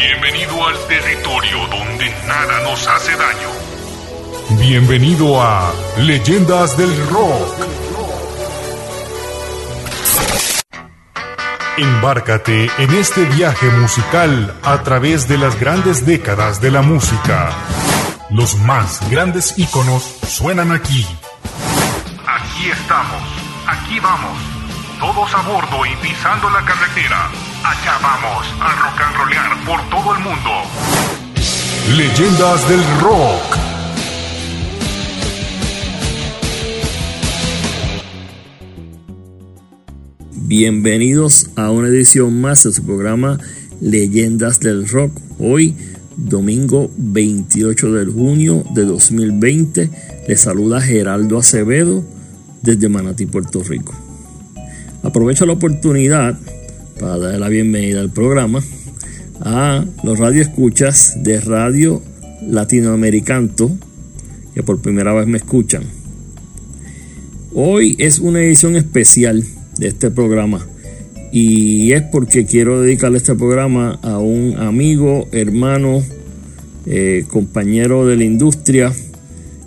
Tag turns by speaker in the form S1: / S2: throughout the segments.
S1: Bienvenido al territorio donde nada nos hace daño. Bienvenido a Leyendas del Rock. Embárcate en este viaje musical a través de las grandes décadas de la música. Los más grandes íconos suenan aquí. Aquí estamos, aquí vamos, todos a bordo y pisando la carretera. Allá vamos a rock and rollear por todo el mundo. Leyendas del rock.
S2: Bienvenidos a una edición más de su programa Leyendas del Rock. Hoy, domingo 28 de junio de 2020, le saluda Geraldo Acevedo desde Manatí, Puerto Rico. Aprovecho la oportunidad para darle la bienvenida al programa a los radioescuchas de Radio Latinoamericanto que por primera vez me escuchan. Hoy es una edición especial de este programa. Y es porque quiero dedicarle este programa a un amigo, hermano, eh, compañero de la industria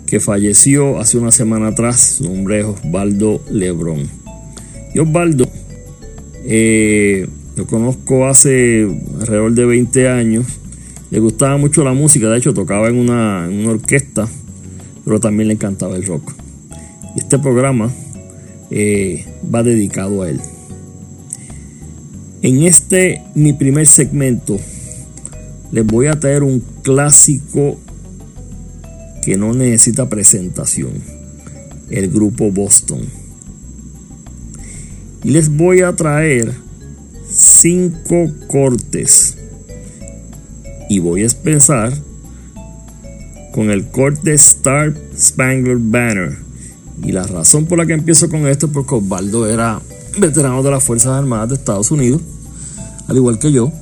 S2: que falleció hace una semana atrás. Su nombre es Osvaldo Lebrón. Y Osvaldo eh, lo conozco hace alrededor de 20 años. Le gustaba mucho la música, de hecho tocaba en una, orquesta, pero también le encantaba el rock. Y este programa eh, va dedicado a él. En este, mi primer segmento, les voy a traer un clásico que no necesita presentación, el grupo Boston. Y les voy a traer cinco cortes. Y voy a empezar con el corte Star Spangler Banner y la razón por la que empiezo con esto es porque Osvaldo era veterano de las Fuerzas Armadas de Estados Unidos, al igual que yo,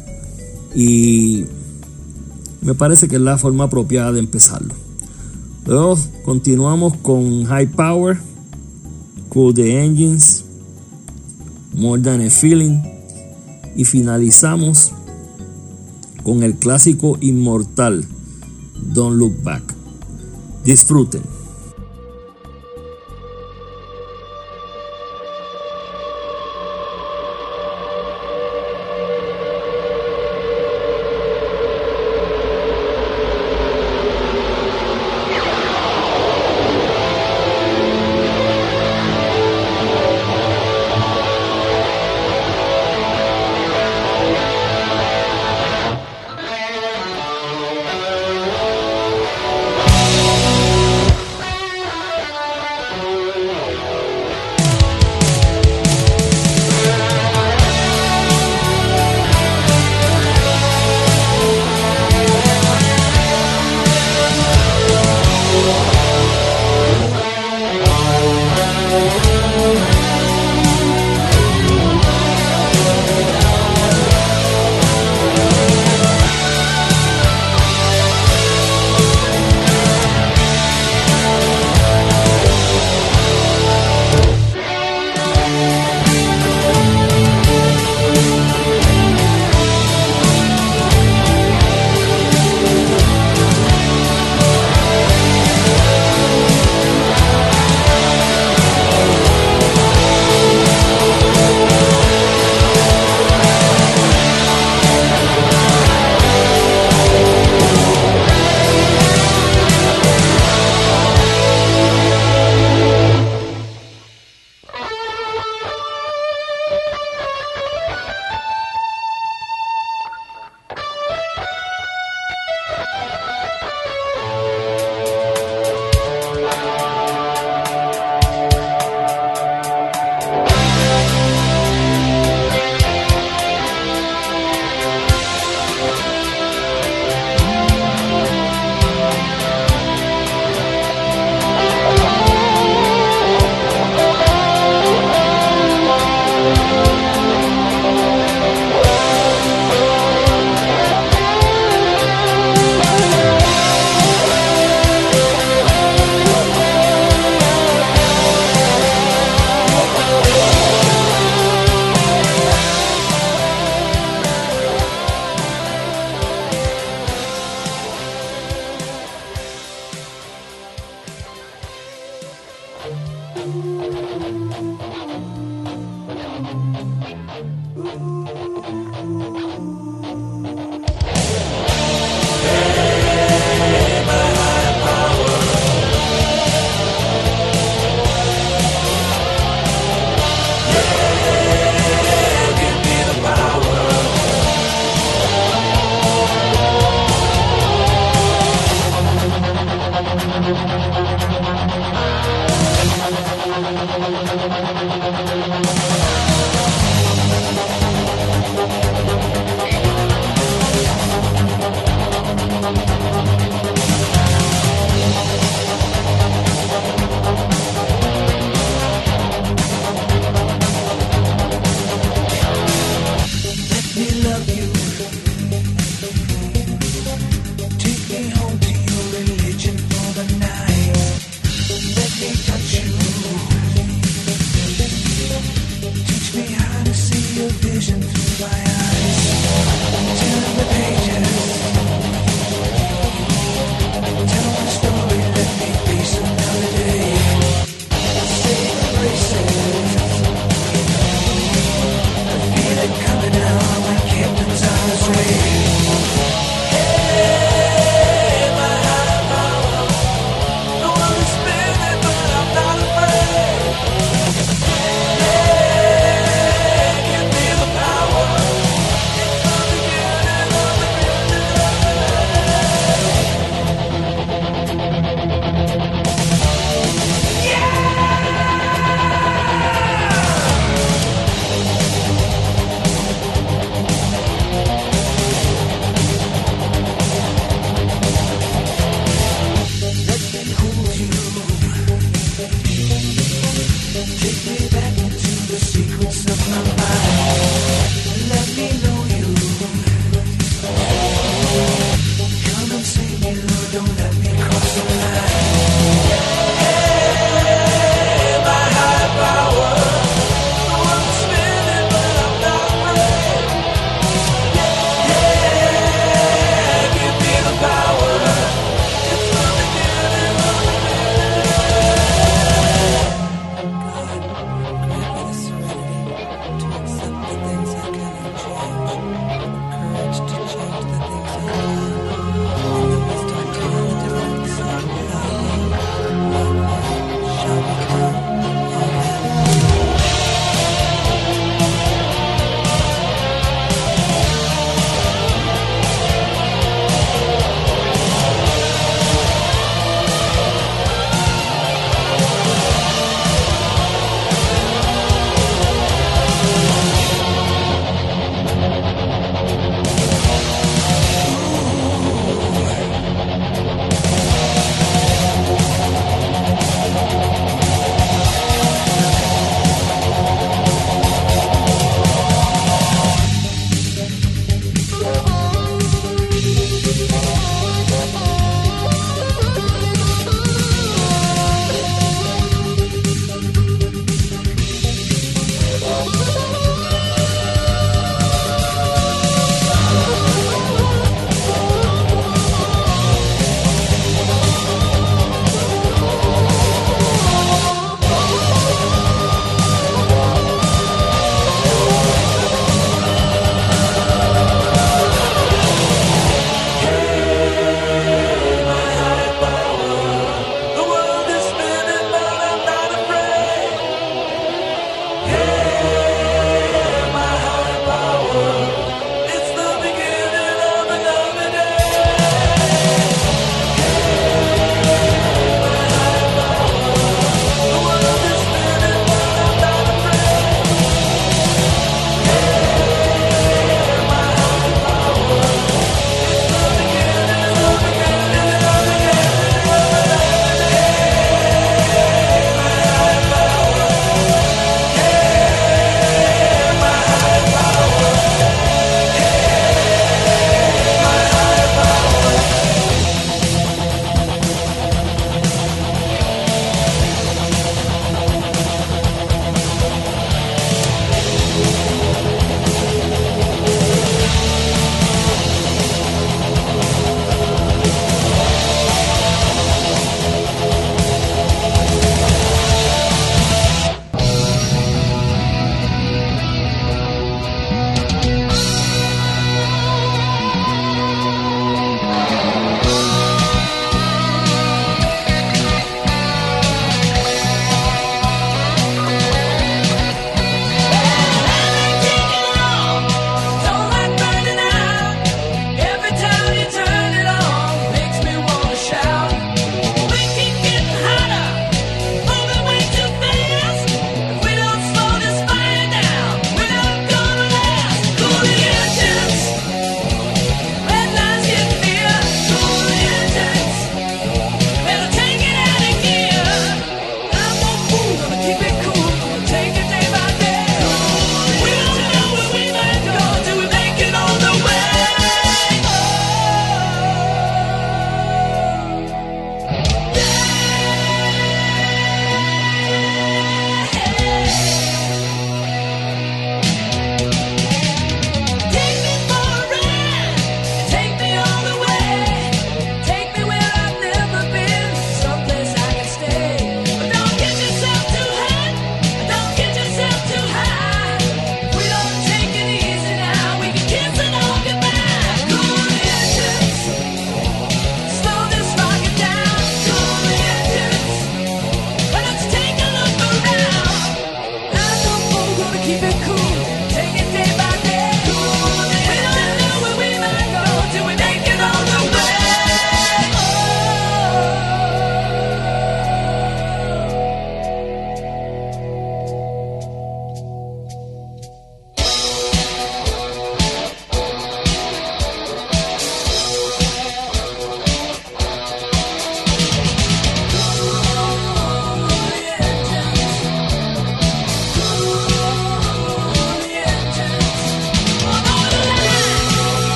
S2: y me parece que es la forma apropiada de empezarlo. Luego continuamos con High Power, Cool the Engines, More Than a Feeling y finalizamos con el clásico inmortal Don't Look Back. Disfruten.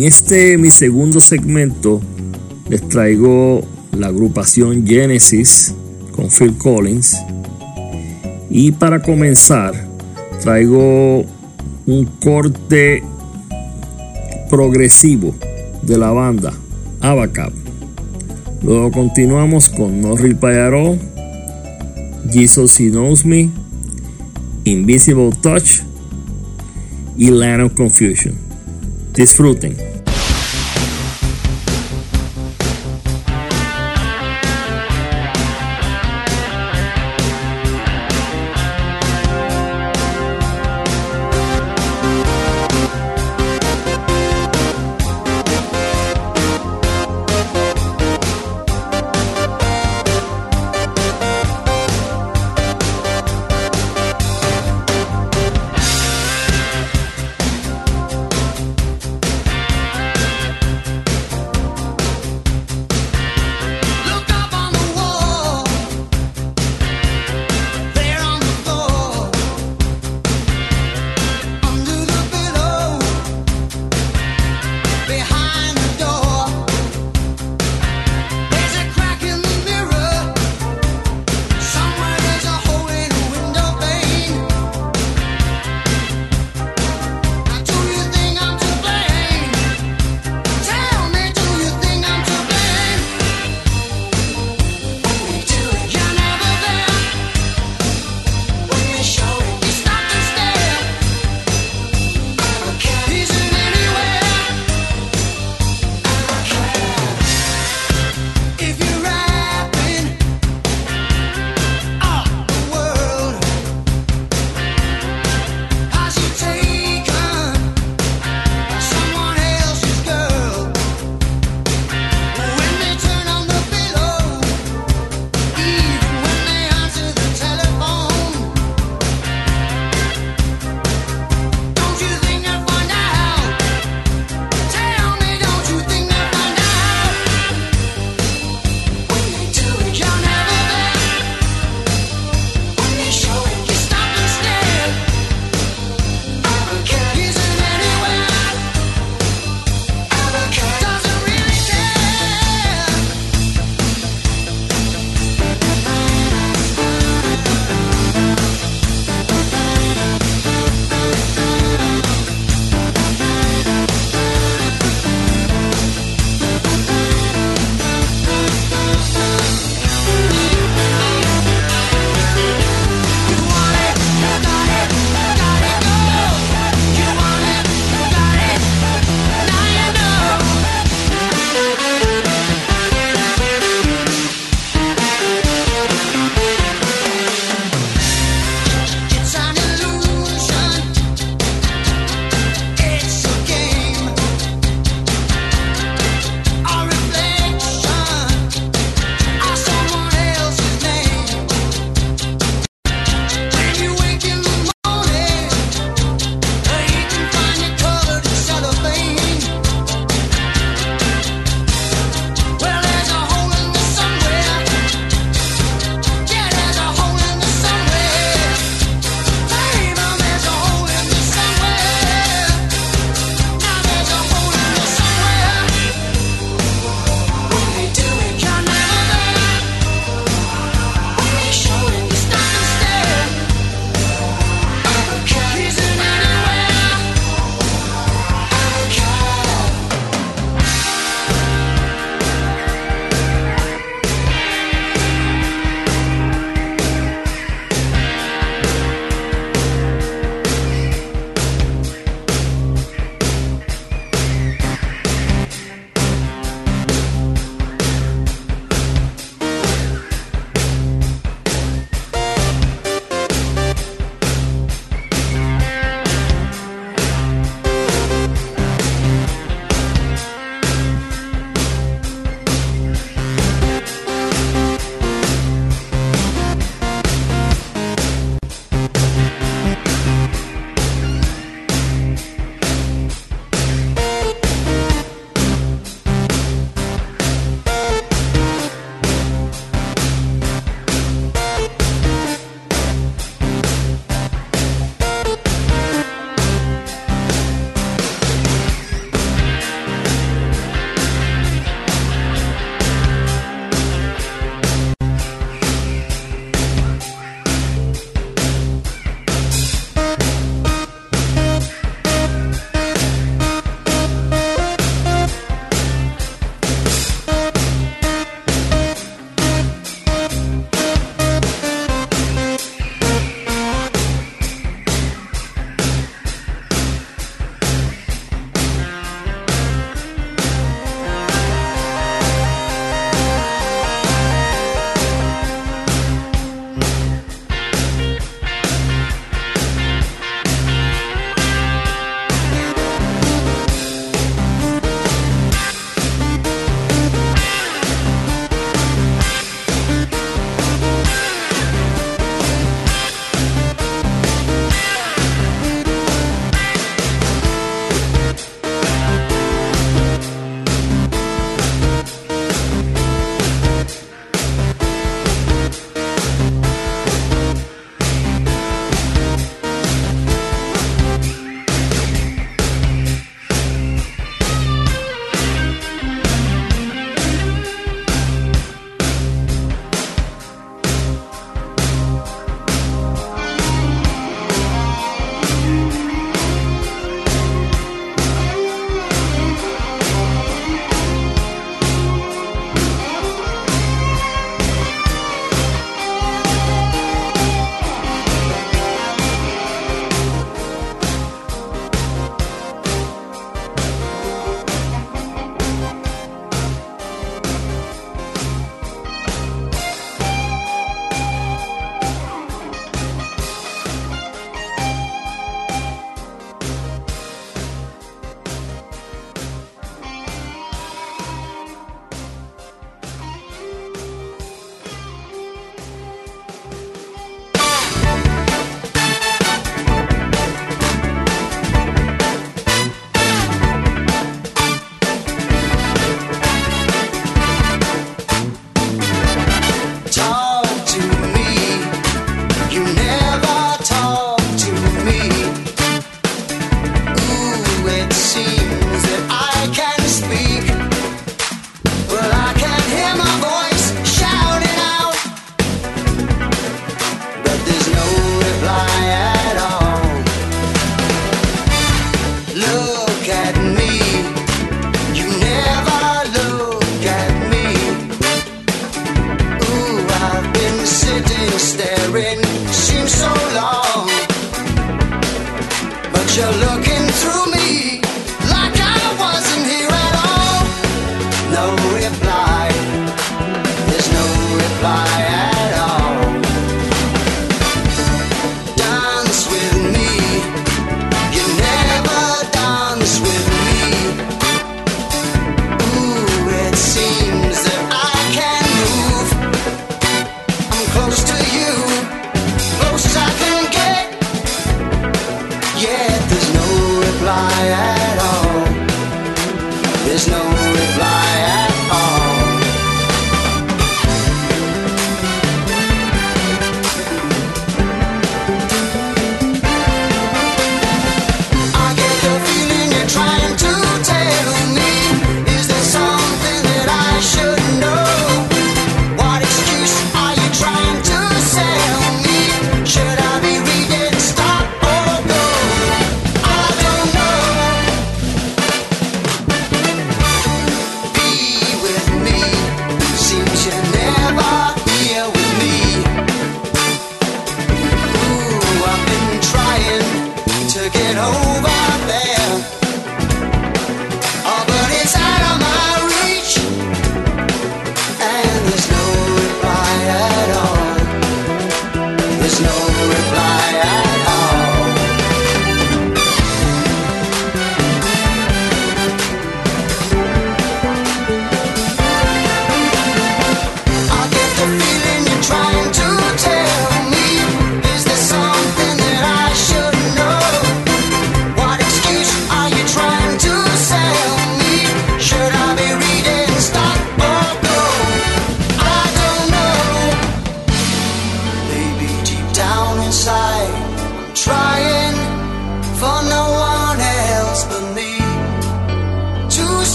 S2: En este mi segundo segmento les traigo la agrupación Genesis con Phil Collins. Y para comenzar, traigo un corte progresivo de la banda Abacab. Luego continuamos con No Real Payaro, Jesus He Knows Me, Invisible Touch y Land of Confusion. Disfruten.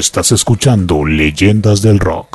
S1: Estás escuchando Leyendas del Rock.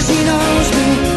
S3: Cause he knows me,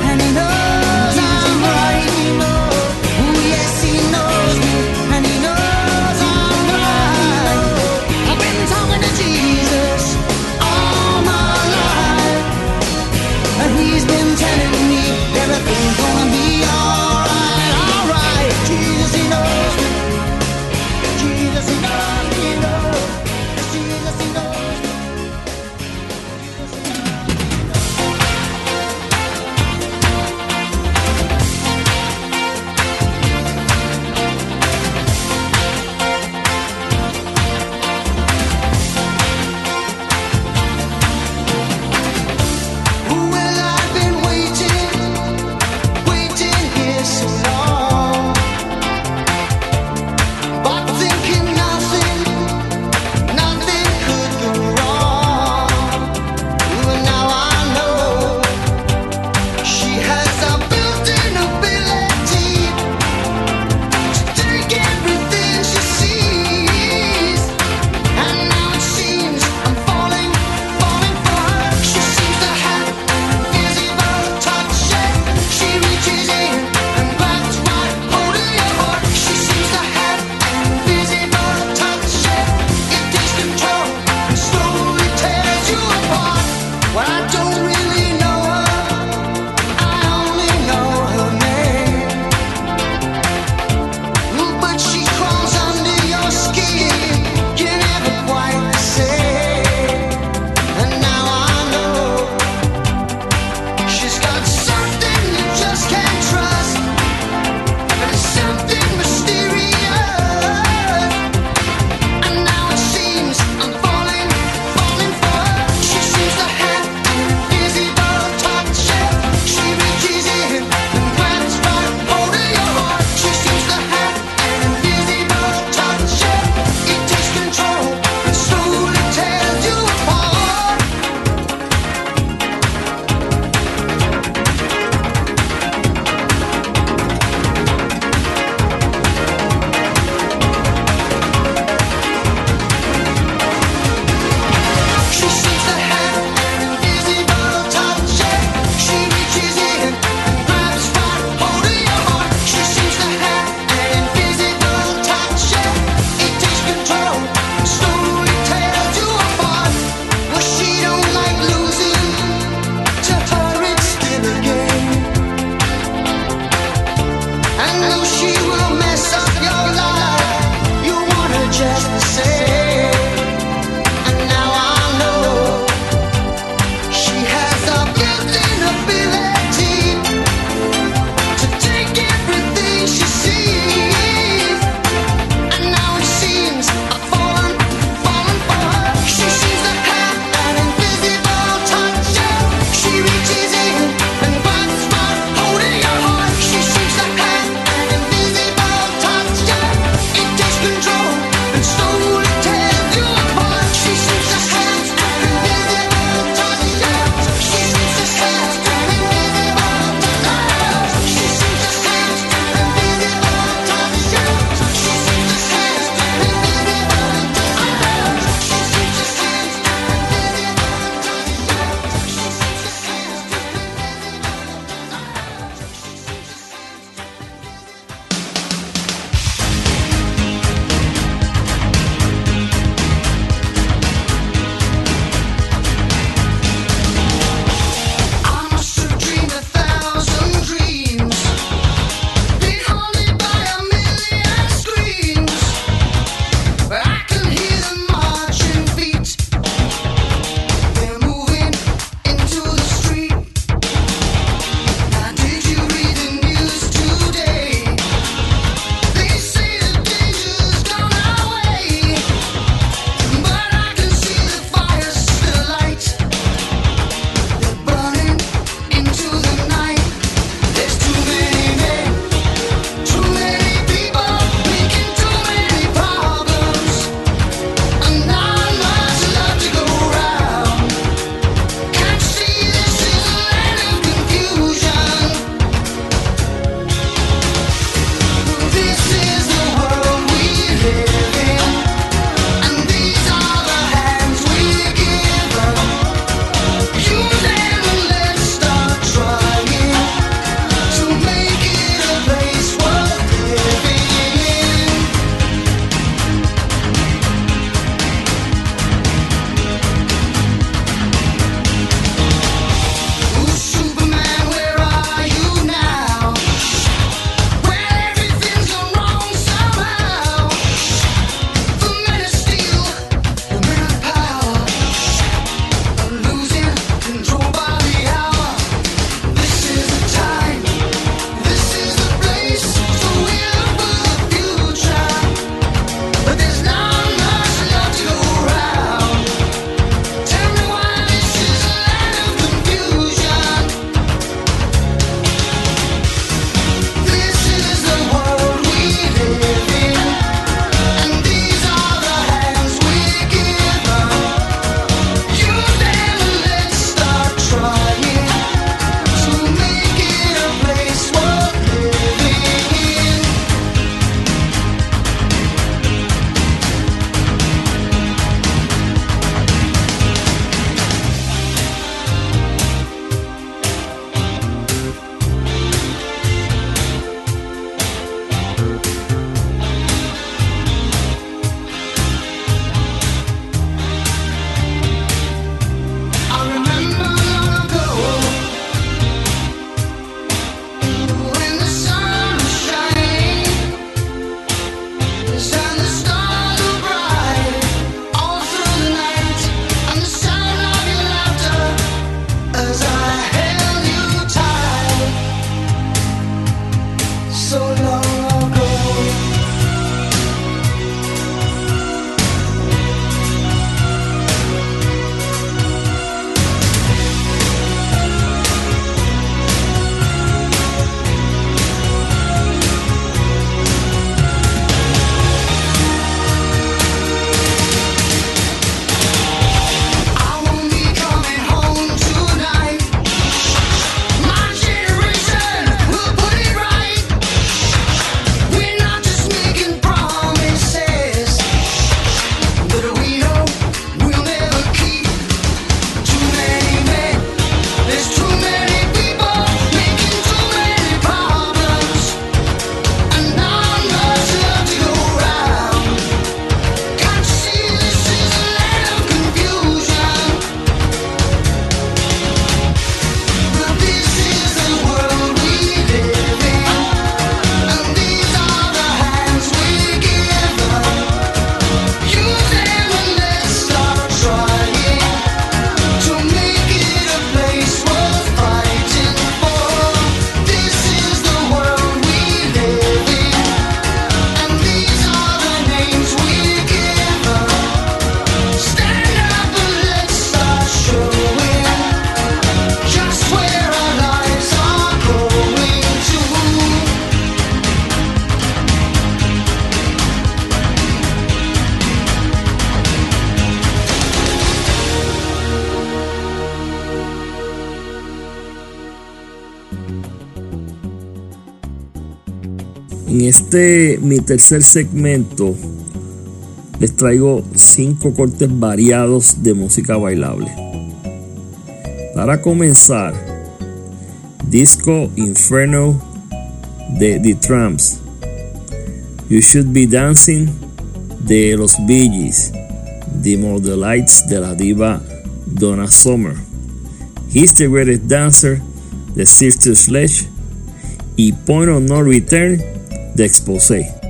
S4: mi tercer segmento, les traigo cinco cortes variados de música bailable. Para comenzar, Disco Inferno de The Tramps. You Should Be Dancing de los Bee Gees. The Model Lights de la diva Donna Summer. He's the Greatest Dancer de Sister Sledge. Y Point of No Return de
S5: exposé.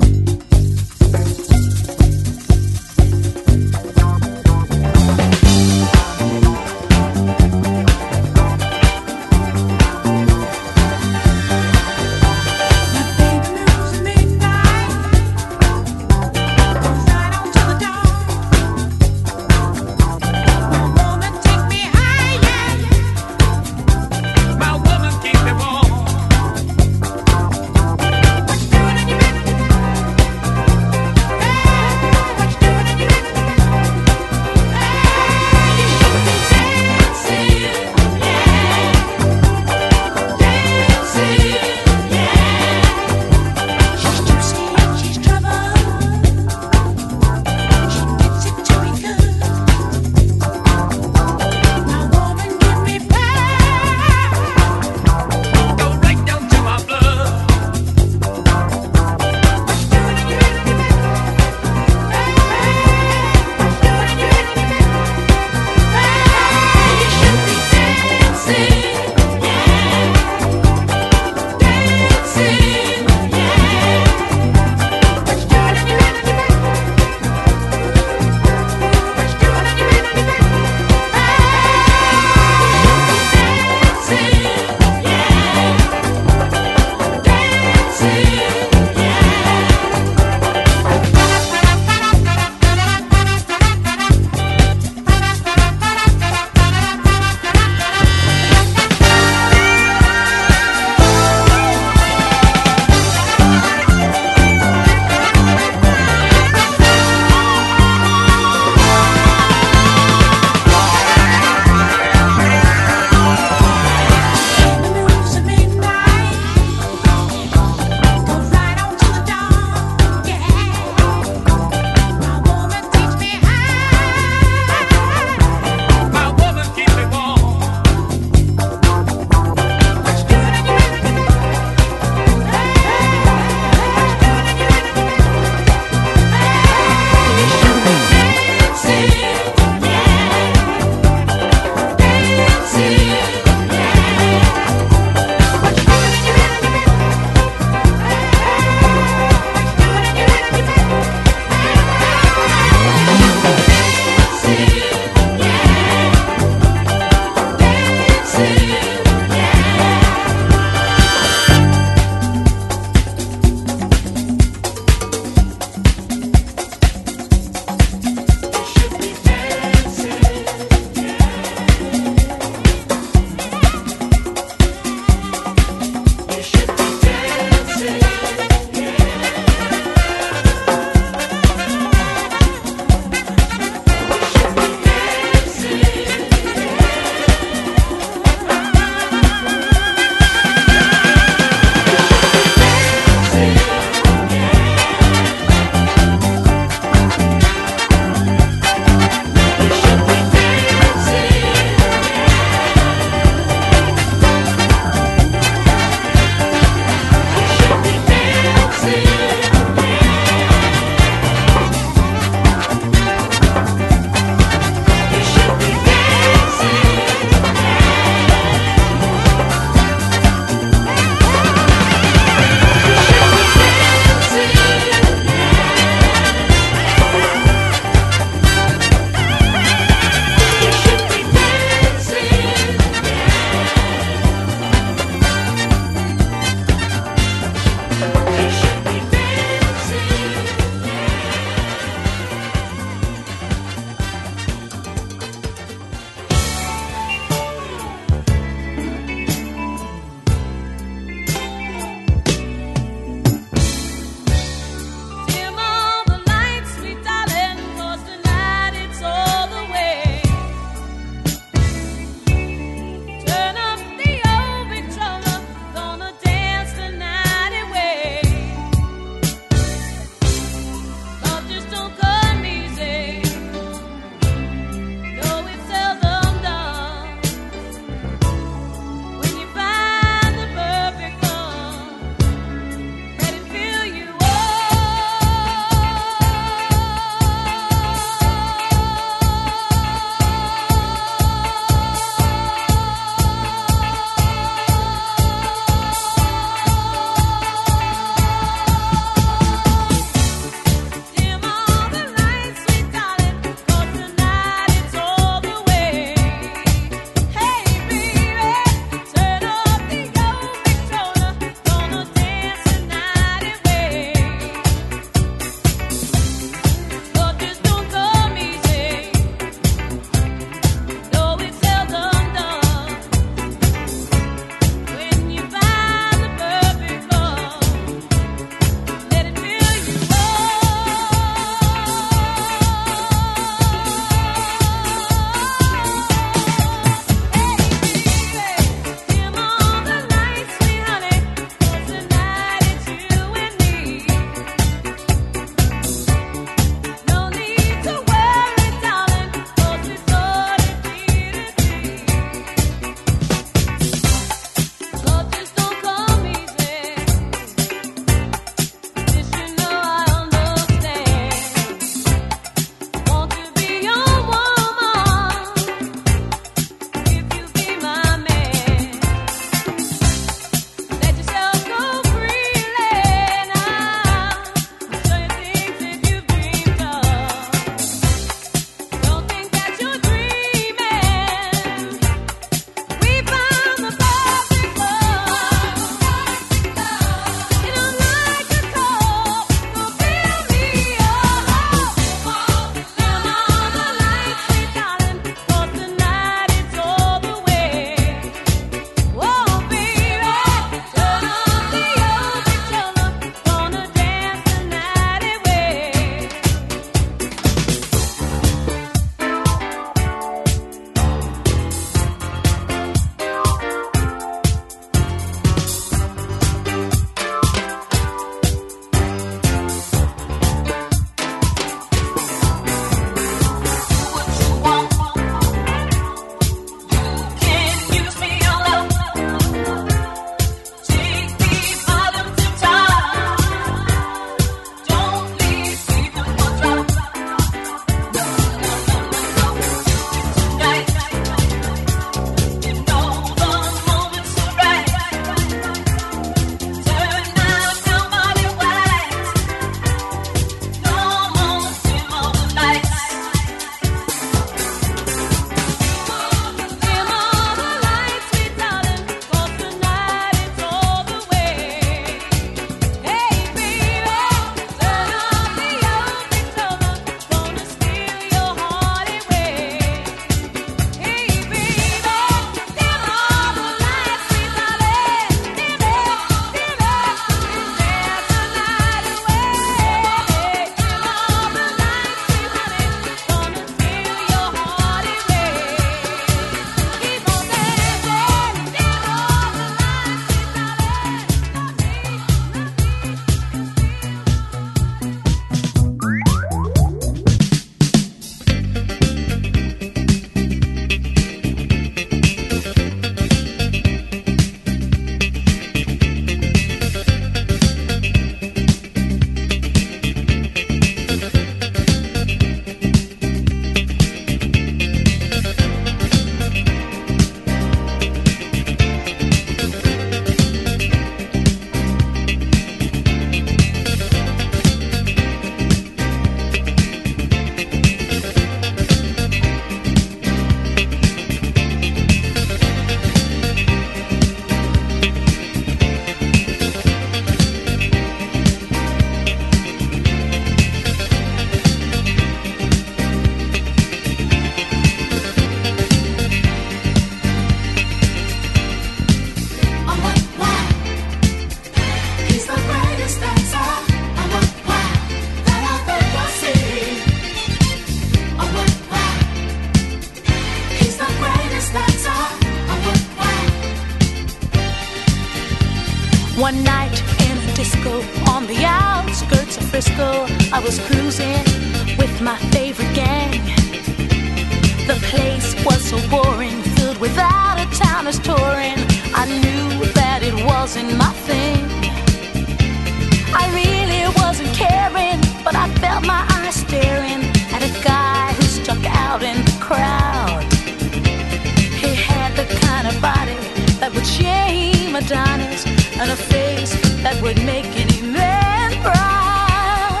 S5: Adonis and a face that would make any man proud.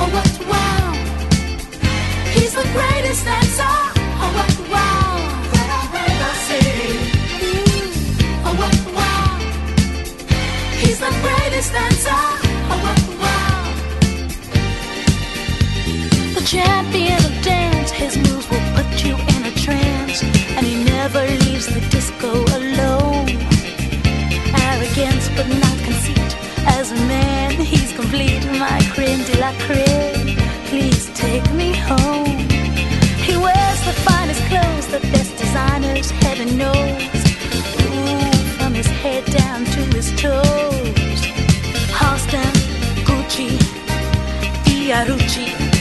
S5: Oh, what wow! He's the greatest dancer. Oh, what wow! Ever seen. Mm, Oh, what wow! He's the greatest dancer. Oh, what wow! The champion of dance, his moves will put you in a trance, and he never leaves the disco a man, he's complete. My creme de la creme. Please take me home. He wears the finest clothes, the best designers, heaven knows. Ooh, from his head down to his toes. Halston, Gucci, Fiorucci.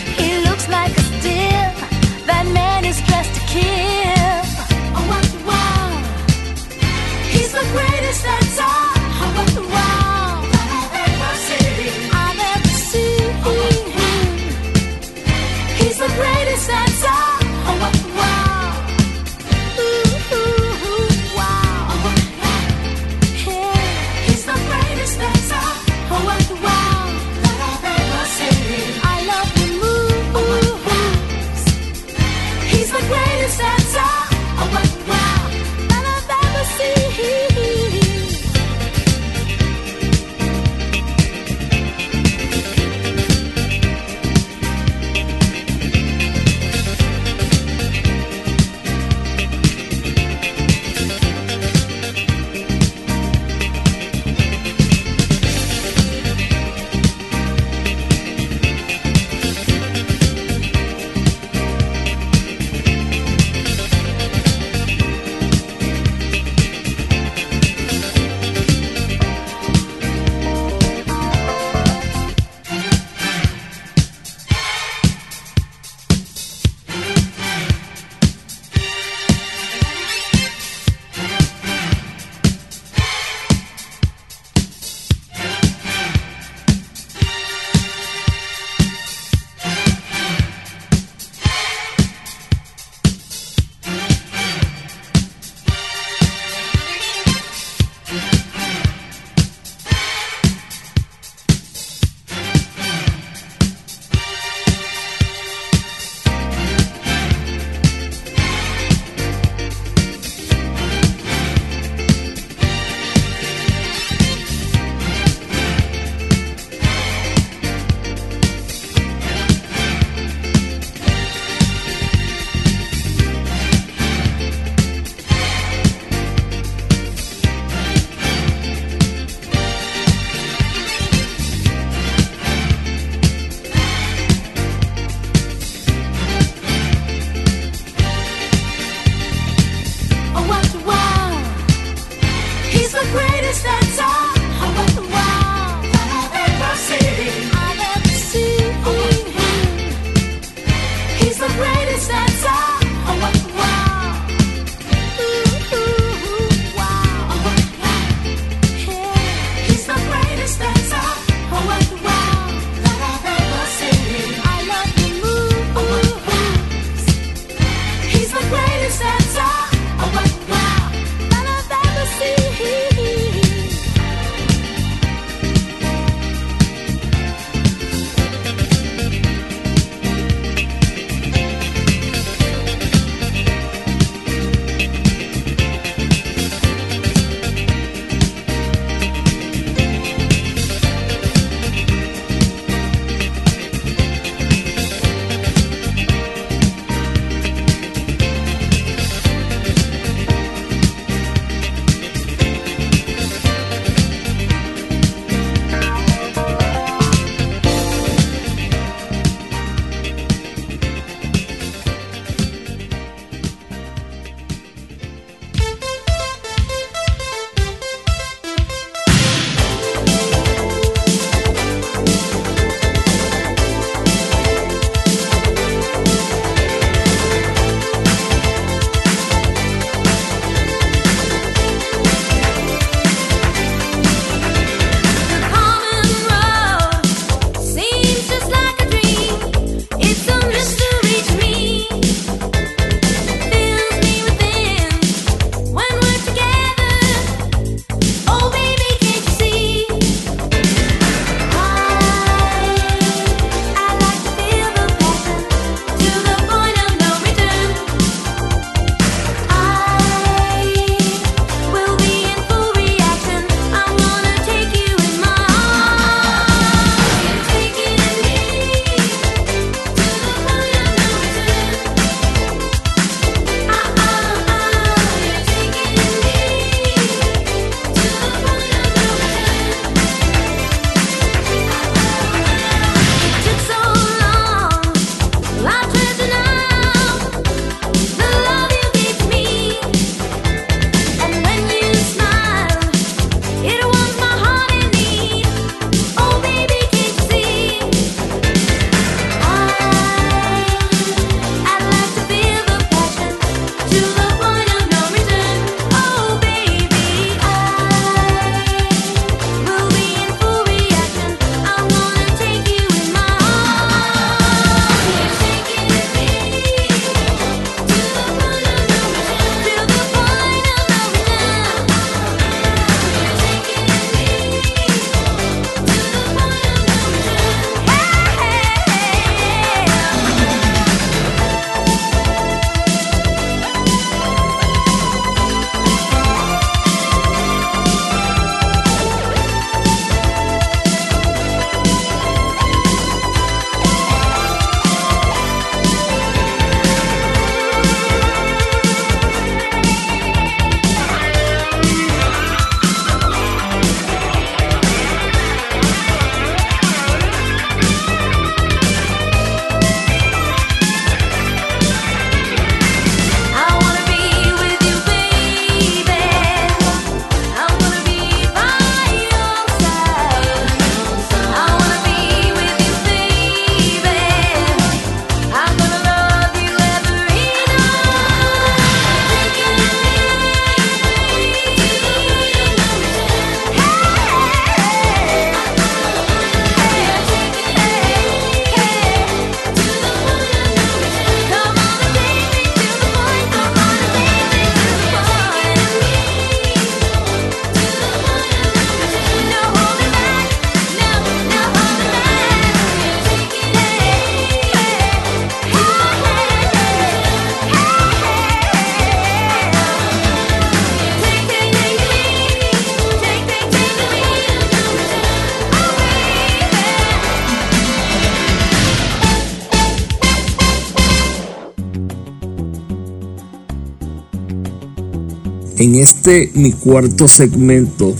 S6: En este mi cuarto segmento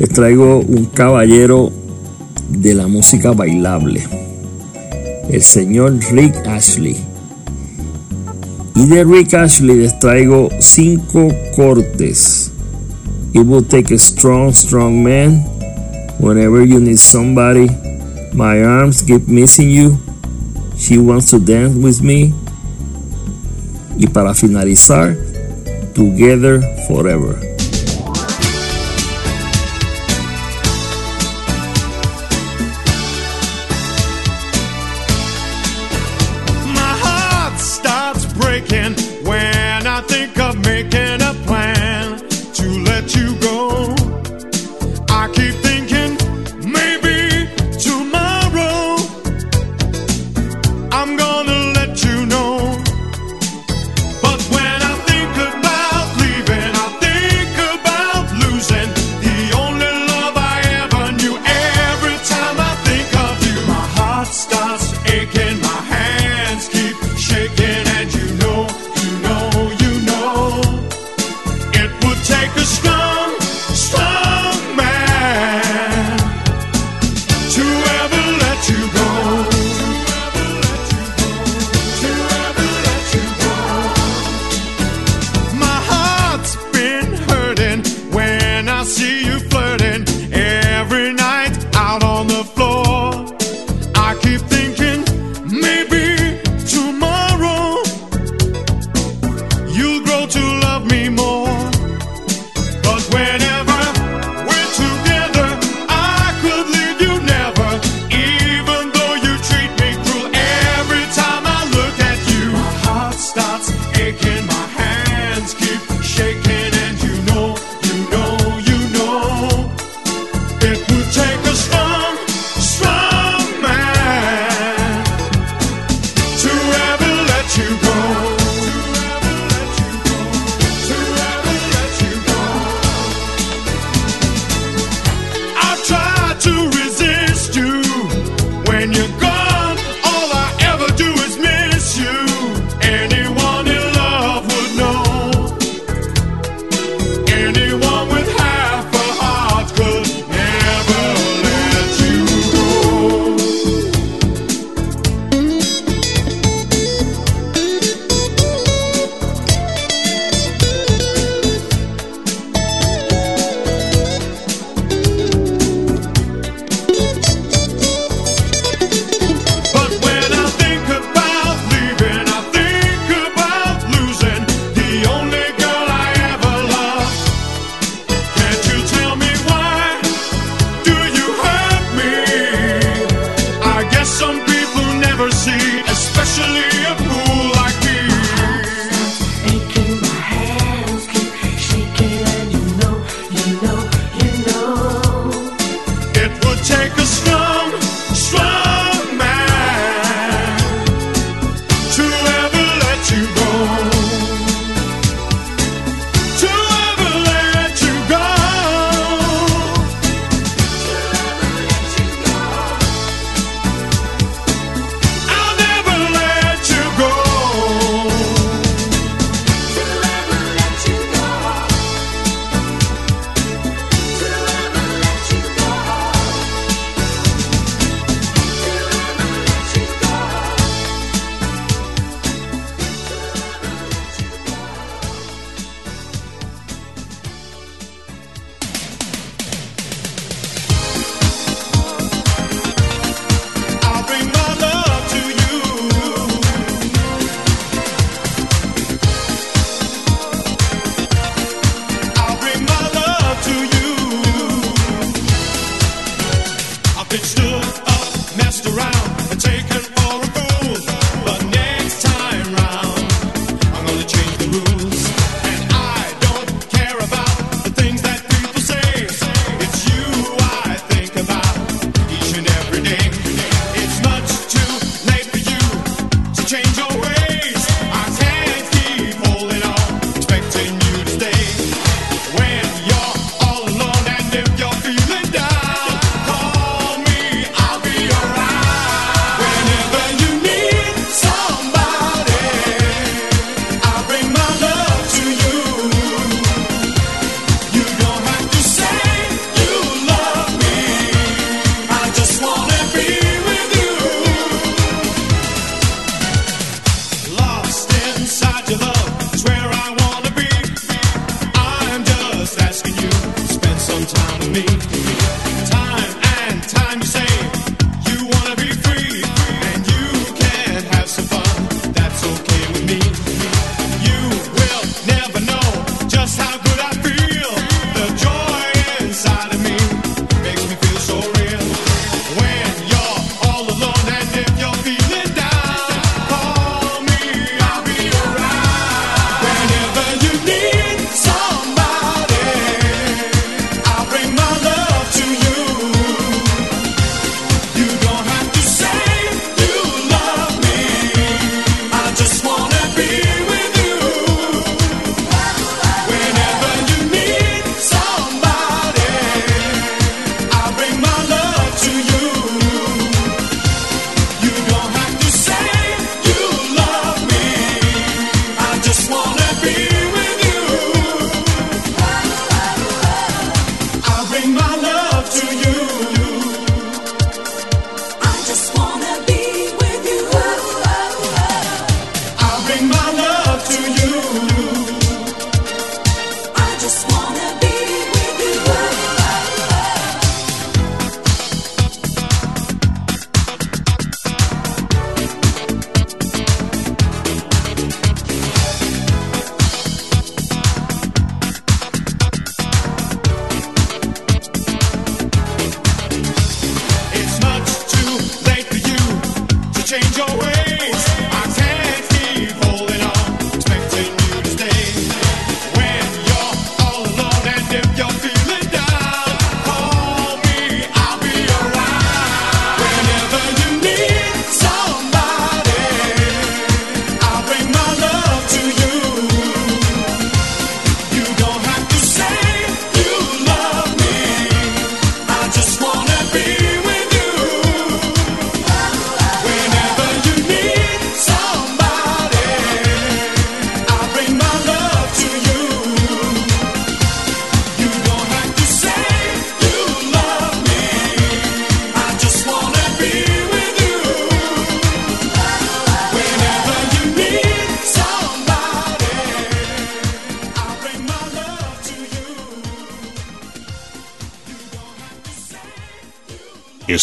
S6: les traigo un caballero de la música bailable, el señor Rick Ashley. Y de Rick Ashley les traigo cinco cortes. It will take a strong, strong man. Whenever you need somebody, my arms keep missing you. She wants to dance with me. Y para finalizar, together forever.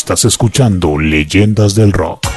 S6: Estás escuchando Leyendas del Rock.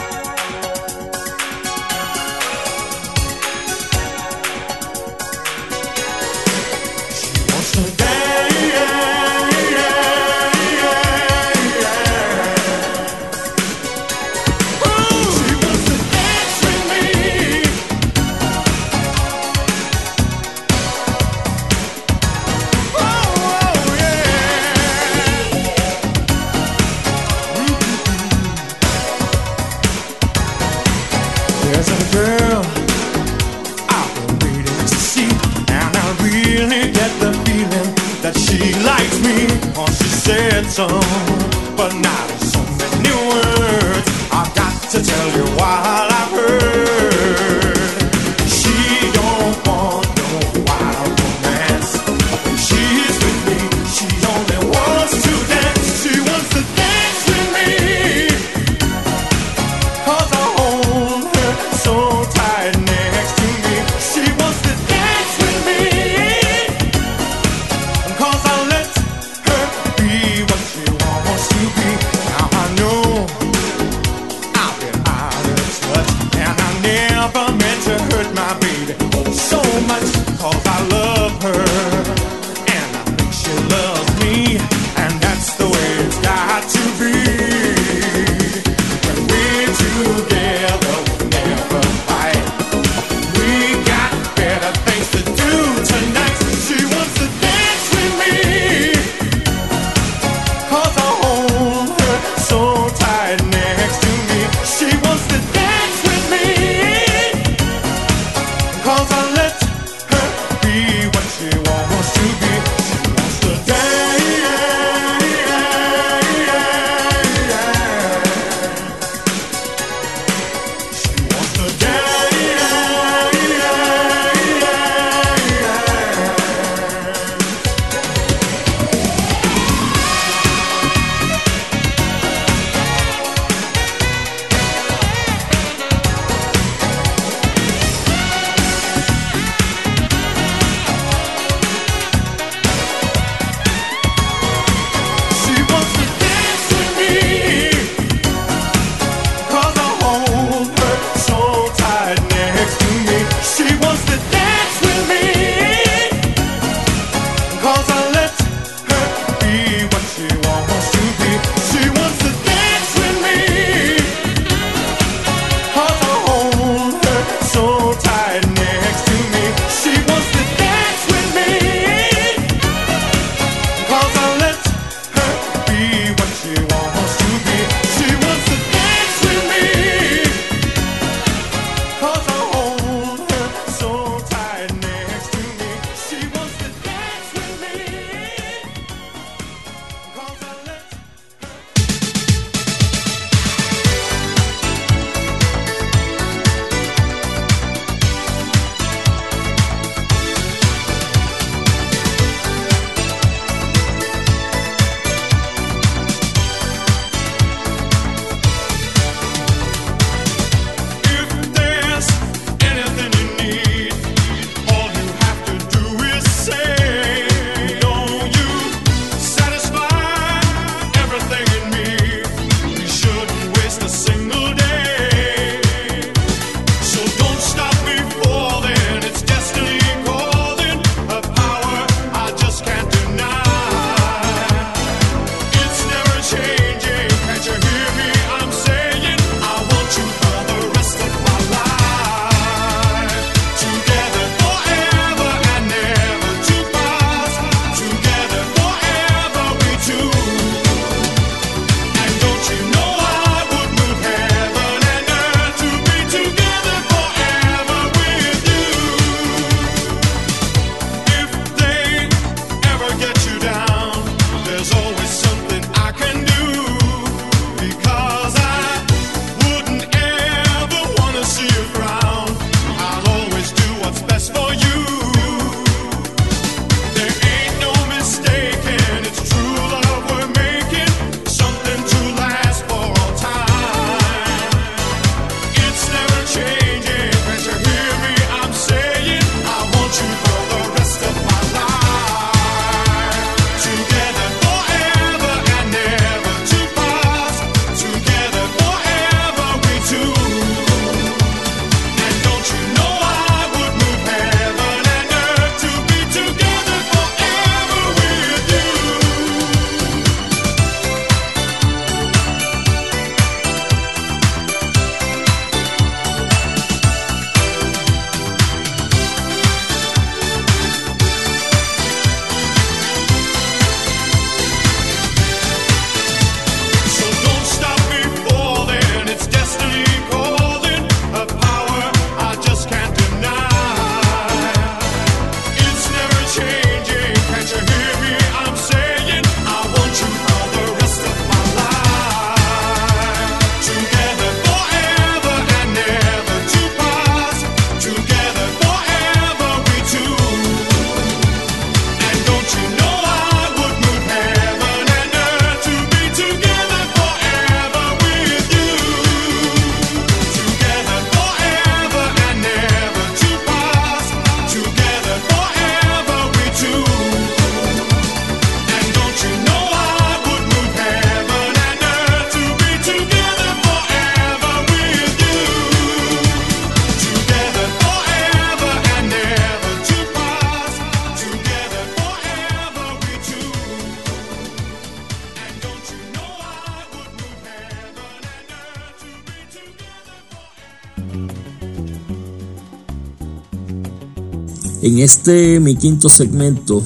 S2: En este mi quinto segmento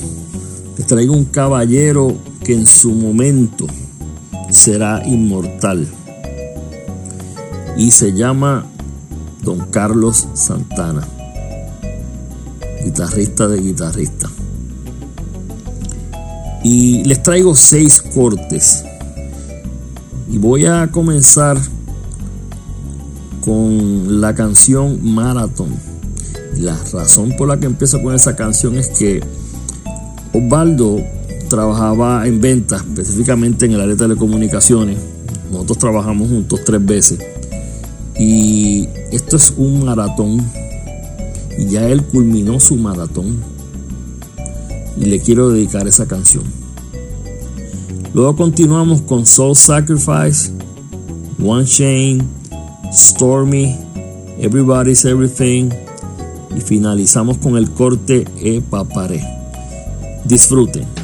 S2: les traigo un caballero que en su momento será inmortal y se llama Don Carlos Santana, guitarrista de guitarrista. Y les traigo seis cortes y voy a comenzar con la canción Marathon. La razón por la que empiezo con esa canción es que Osvaldo trabajaba en ventas, específicamente en el área de telecomunicaciones. Nosotros trabajamos juntos tres veces. Y esto es un maratón. Y ya él culminó su maratón. Y le quiero dedicar esa canción. Luego continuamos con Soul Sacrifice, One Shane, Stormy, Everybody's Everything. Y finalizamos con el corte E Paparé. Disfruten.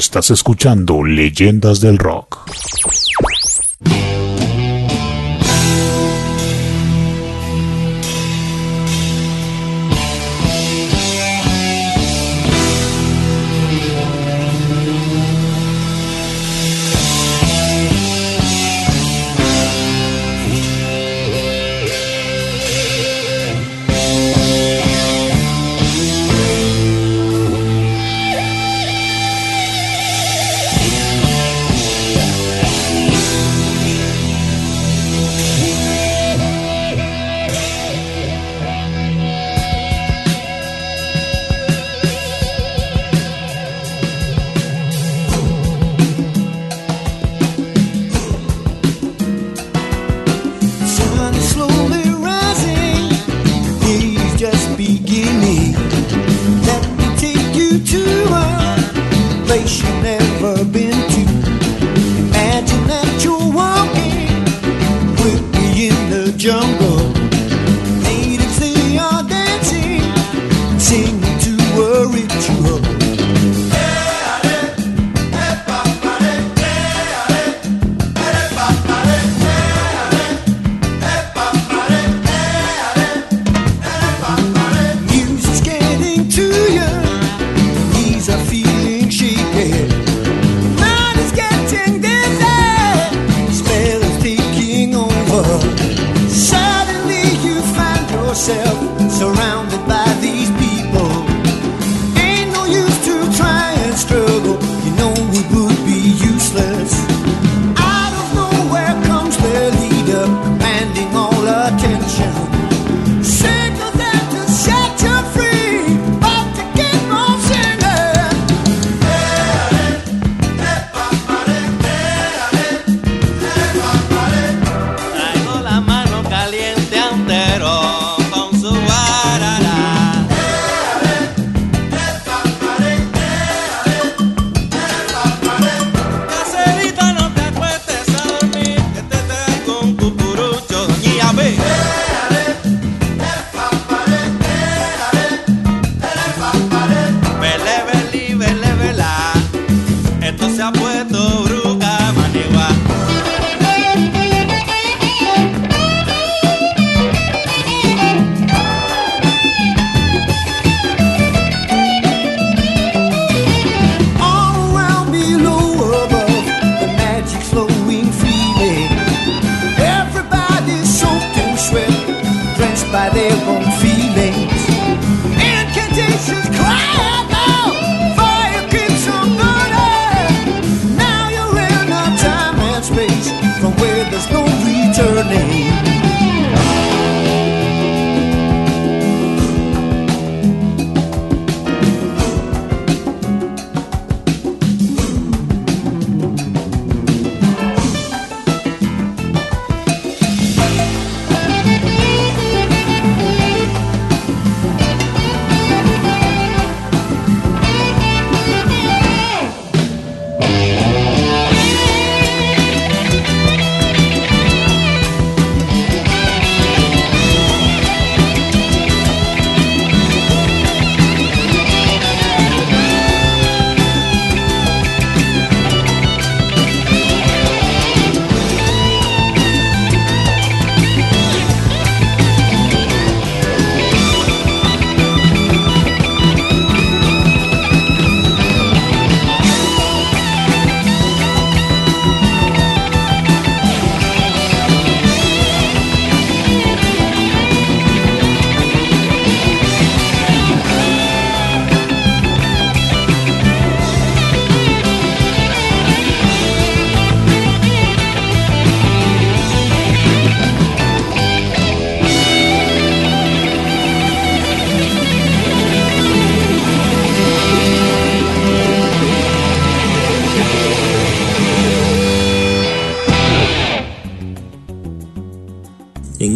S1: Estás escuchando Leyendas del Rock.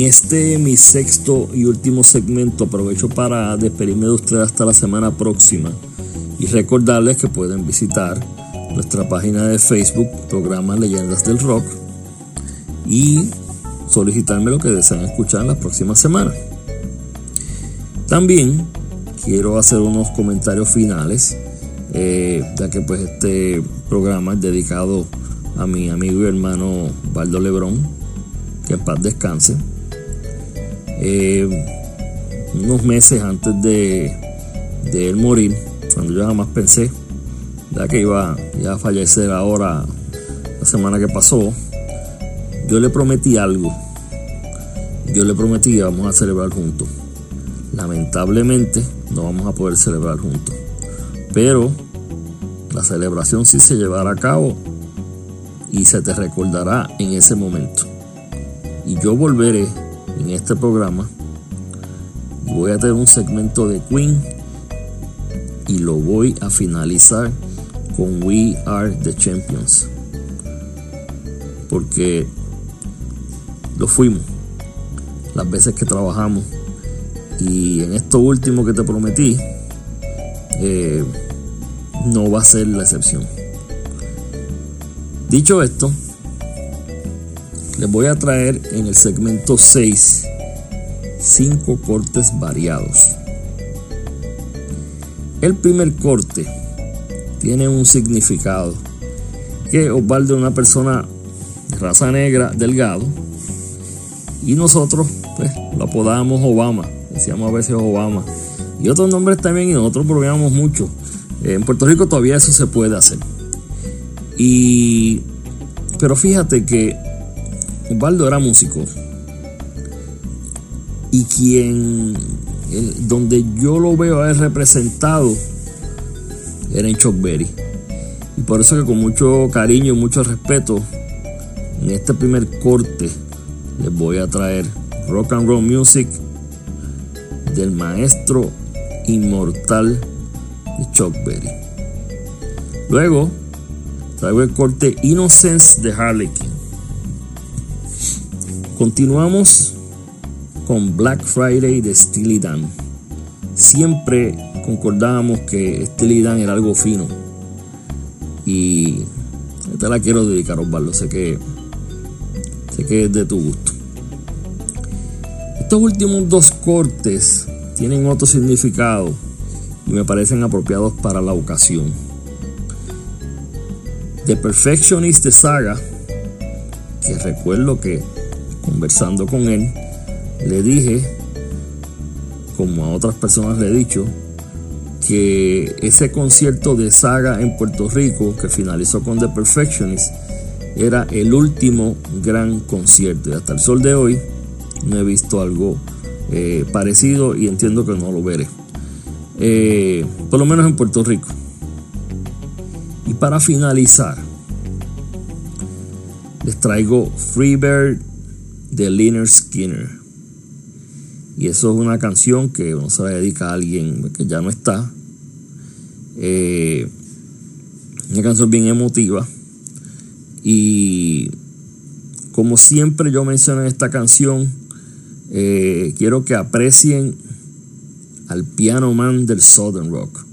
S2: este mi sexto y último segmento aprovecho para despedirme de ustedes hasta la semana próxima y recordarles que pueden visitar nuestra página de Facebook, programa Leyendas del Rock, y solicitarme lo que desean escuchar en la próxima semana. También quiero hacer unos comentarios finales, eh, ya que pues este programa es dedicado a mi amigo y hermano Baldo Lebrón, que en paz descanse eh, unos meses antes de, de él morir, cuando yo jamás pensé ya que iba, iba a fallecer ahora la semana que pasó, yo le prometí algo. Yo le prometí que vamos a celebrar juntos. Lamentablemente no vamos a poder celebrar juntos. Pero la celebración sí se llevará a cabo y se te recordará en ese momento. Y yo volveré este programa voy a tener un segmento de Queen y lo voy a finalizar con We Are the Champions. Porque lo fuimos las veces que trabajamos y en esto último que te prometí eh, no va a ser la excepción. Dicho esto, les voy a traer en el segmento 6 cinco cortes variados. El primer corte tiene un significado que Osvaldo es una persona de raza negra, delgado, y nosotros pues, lo apodábamos Obama, decíamos a veces Obama, y otros nombres también, y nosotros bromeamos mucho. En Puerto Rico todavía eso se puede hacer. Y, pero fíjate que Osvaldo era músico, y quien, el- donde yo lo veo a él representado, era en Chuck Berry. Y por eso que con mucho cariño y mucho respeto, en este primer corte les voy a traer rock and roll music del maestro inmortal de Chuck Berry. Luego traigo el corte Innocence de Harlequin. Continuamos con Black Friday de Steely Dan. Siempre concordábamos que Steely Dan era algo fino. Y te la quiero dedicar, Osvaldo. Sé que, sé que es de tu gusto. Estos últimos dos cortes tienen otro significado y me parecen apropiados para la ocasión. The Perfectionist de Saga, que recuerdo que conversando con él, le dije, como a otras personas le he dicho, que ese concierto de saga en Puerto Rico que finalizó con The Perfectionist era el último gran concierto. Y hasta el sol de hoy no he visto algo eh, parecido y entiendo que no lo veré. Eh, por lo menos en Puerto Rico. Y para finalizar les traigo Freebird de Leonard Skinner y eso es una canción que uno se la dedica a alguien que ya no está. Eh, una canción bien emotiva. Y como siempre yo menciono en esta canción, eh, quiero que aprecien al piano man del Southern Rock,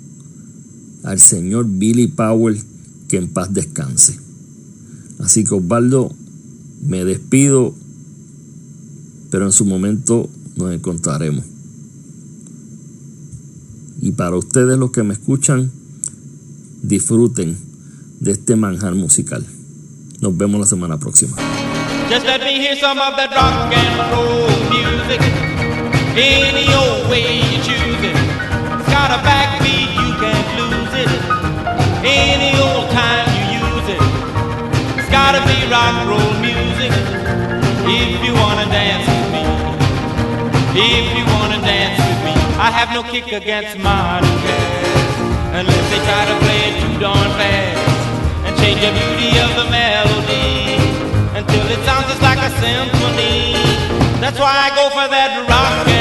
S2: al señor Billy Powell, que en paz descanse. Así que Osvaldo, me despido, pero en su momento nos encontraremos. Y para ustedes los que me escuchan, disfruten de este manjar musical. Nos vemos la semana próxima.
S7: Just let me hear some of that rock and roll music. Any old way you choose it. It's got a backbeat, you can't lose it. Any old time you use it. It's gotta be rock and roll music. If you wanna dance. If you wanna dance with me. I have no kick against modern jazz. Unless they try to play it too darn fast. And change the beauty of the melody until it sounds just like a symphony. That's why I go for that rock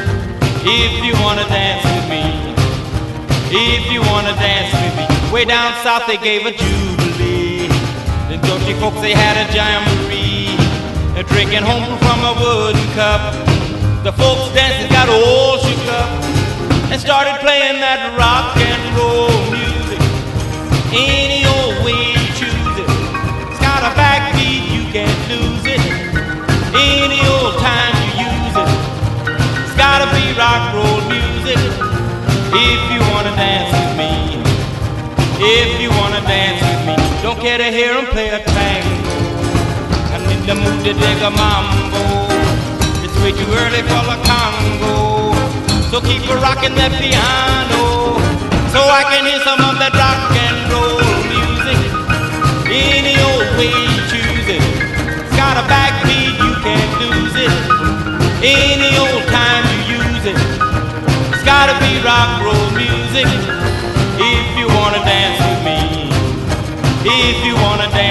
S7: If you wanna dance with me, if you wanna dance with me, way down south they gave a jubilee. The Georgia folks they had a jamboree, They're drinking home from a wooden cup. The folks dancing got all shook up and started playing that rock and roll music. Any rock roll music. If you wanna dance with me. If you wanna dance with me. Don't care to hear 'em play a tango. I'm in the mood to dig a mambo. It's way too early for the Congo. So keep a rocking that piano. So I can hear some of that rock and roll music. Any old way you choose it. It's got a backbeat, you can't lose it. Any old time rock roll music. If you wanna dance with me. If you wanna dance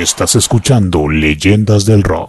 S8: Estás escuchando Leyendas del Rock.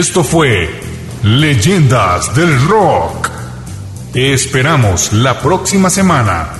S9: Esto fue Leyendas del Rock. Te esperamos la próxima semana